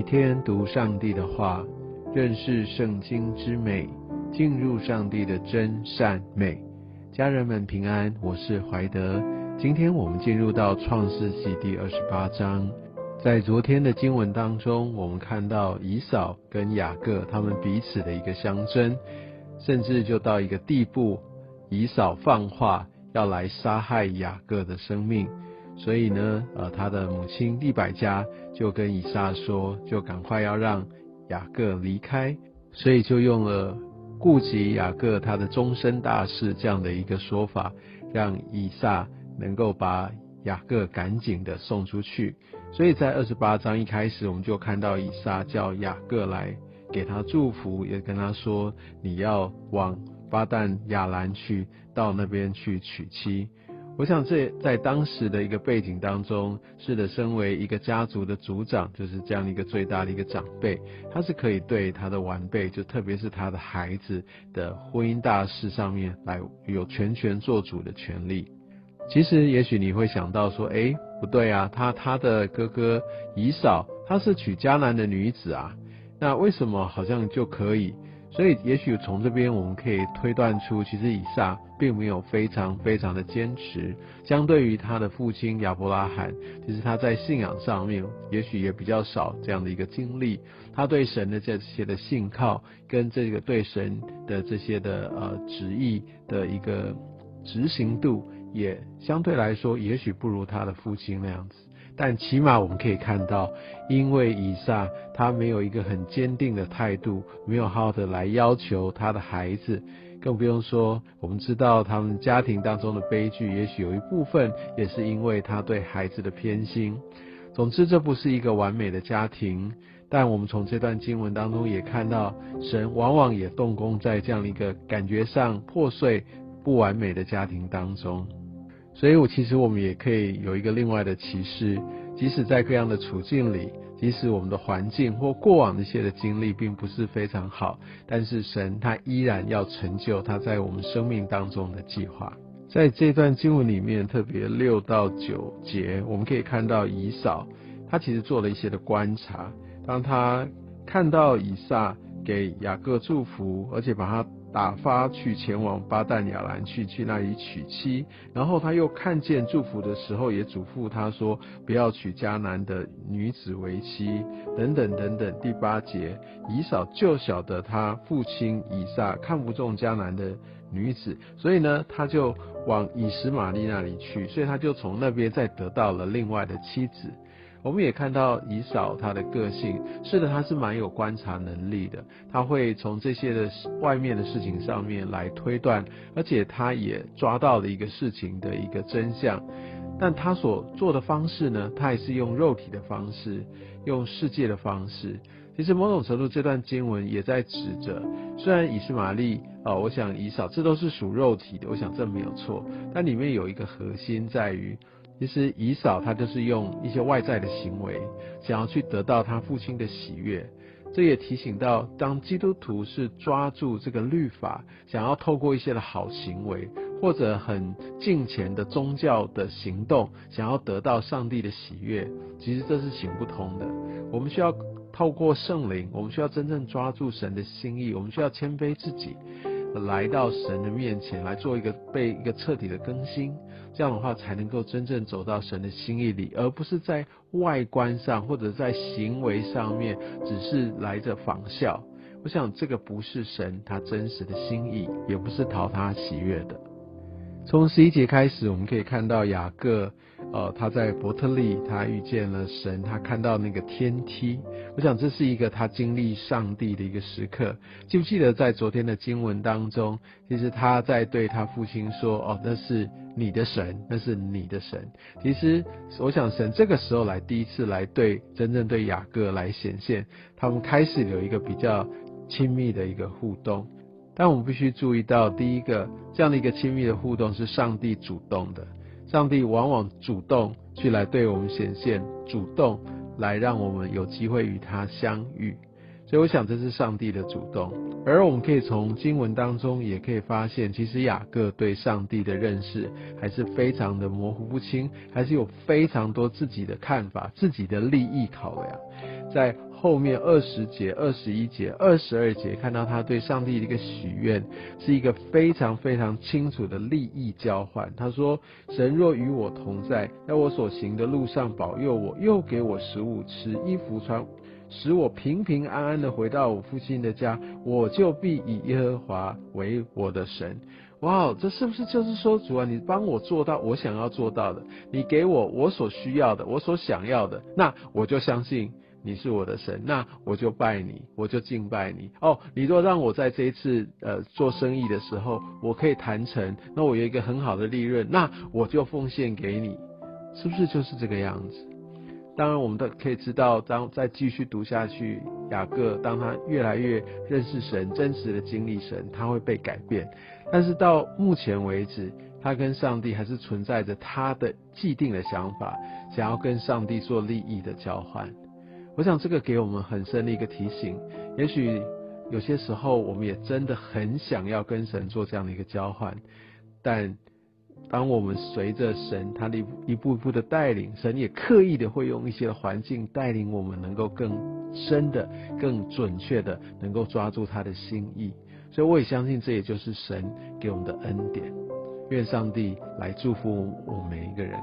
每天读上帝的话，认识圣经之美，进入上帝的真善美。家人们平安，我是怀德。今天我们进入到创世纪第二十八章。在昨天的经文当中，我们看到以扫跟雅各他们彼此的一个相争，甚至就到一个地步，以扫放话要来杀害雅各的生命。所以呢，呃，他的母亲利百加就跟以撒说，就赶快要让雅各离开，所以就用了顾及雅各他的终身大事这样的一个说法，让以撒能够把雅各赶紧的送出去。所以在二十八章一开始，我们就看到以撒叫雅各来给他祝福，也跟他说，你要往巴旦亚兰去，到那边去娶妻。我想这在当时的一个背景当中，是的，身为一个家族的族长，就是这样一个最大的一个长辈，他是可以对他的晚辈，就特别是他的孩子的婚姻大事上面来有全权做主的权利。其实，也许你会想到说，哎，不对啊，他他的哥哥以扫，他是娶迦南的女子啊，那为什么好像就可以？所以，也许从这边我们可以推断出，其实以撒并没有非常非常的坚持。相对于他的父亲亚伯拉罕，其实他在信仰上面，也许也比较少这样的一个经历。他对神的这些的信靠，跟这个对神的这些的呃旨意的一个执行度，也相对来说，也许不如他的父亲那样子。但起码我们可以看到，因为以撒他没有一个很坚定的态度，没有好好的来要求他的孩子，更不用说我们知道他们家庭当中的悲剧，也许有一部分也是因为他对孩子的偏心。总之，这不是一个完美的家庭，但我们从这段经文当中也看到，神往往也动工在这样一个感觉上破碎、不完美的家庭当中。所以，我其实我们也可以有一个另外的启示，即使在各样的处境里，即使我们的环境或过往的一些的经历并不是非常好，但是神他依然要成就他在我们生命当中的计划。在这段经文里面，特别六到九节，我们可以看到以扫他其实做了一些的观察，当他看到以撒给雅各祝福，而且把他。打发去前往巴旦亚兰去，去那里娶妻。然后他又看见祝福的时候，也嘱咐他说：不要娶迦南的女子为妻，等等等等。第八节，以扫就晓得他父亲以撒看不中迦南的女子，所以呢，他就往以实玛利那里去，所以他就从那边再得到了另外的妻子。我们也看到以扫他的个性，是的，他是蛮有观察能力的，他会从这些的外面的事情上面来推断，而且他也抓到了一个事情的一个真相，但他所做的方式呢，他也是用肉体的方式，用世界的方式。其实某种程度，这段经文也在指着，虽然以斯玛利啊，我想以扫这都是属肉体的，我想这没有错，但里面有一个核心在于。其实以扫他就是用一些外在的行为，想要去得到他父亲的喜悦。这也提醒到，当基督徒是抓住这个律法，想要透过一些的好行为，或者很敬虔的宗教的行动，想要得到上帝的喜悦，其实这是行不通的。我们需要透过圣灵，我们需要真正抓住神的心意，我们需要谦卑自己。来到神的面前来做一个被一个彻底的更新，这样的话才能够真正走到神的心意里，而不是在外观上或者在行为上面只是来着仿效。我想这个不是神他真实的心意，也不是讨他喜悦的。从十一节开始，我们可以看到雅各，呃，他在伯特利，他遇见了神，他看到那个天梯。我想这是一个他经历上帝的一个时刻。记不记得在昨天的经文当中，其实他在对他父亲说：“哦，那是你的神，那是你的神。”其实我想神这个时候来第一次来对真正对雅各来显现，他们开始有一个比较亲密的一个互动。但我们必须注意到，第一个这样的一个亲密的互动是上帝主动的，上帝往往主动去来对我们显现，主动来让我们有机会与他相遇。所以我想这是上帝的主动。而我们可以从经文当中也可以发现，其实雅各对上帝的认识还是非常的模糊不清，还是有非常多自己的看法、自己的利益考量。在后面二十节、二十一节、二十二节，看到他对上帝的一个许愿，是一个非常非常清楚的利益交换。他说：“神若与我同在，在我所行的路上保佑我，又给我食物吃、衣服穿。”使我平平安安的回到我父亲的家，我就必以耶和华为我的神。哇，这是不是就是说，主啊，你帮我做到我想要做到的，你给我我所需要的，我所想要的，那我就相信你是我的神，那我就拜你，我就敬拜你。哦，你若让我在这一次呃做生意的时候，我可以谈成，那我有一个很好的利润，那我就奉献给你，是不是就是这个样子？当然，我们都可以知道，当再继续读下去，雅各当他越来越认识神，真实的经历神，他会被改变。但是到目前为止，他跟上帝还是存在着他的既定的想法，想要跟上帝做利益的交换。我想这个给我们很深的一个提醒。也许有些时候，我们也真的很想要跟神做这样的一个交换，但。当我们随着神他的一步一步的带领，神也刻意的会用一些环境带领我们，能够更深的、更准确的能够抓住他的心意。所以我也相信，这也就是神给我们的恩典。愿上帝来祝福我们每一个人。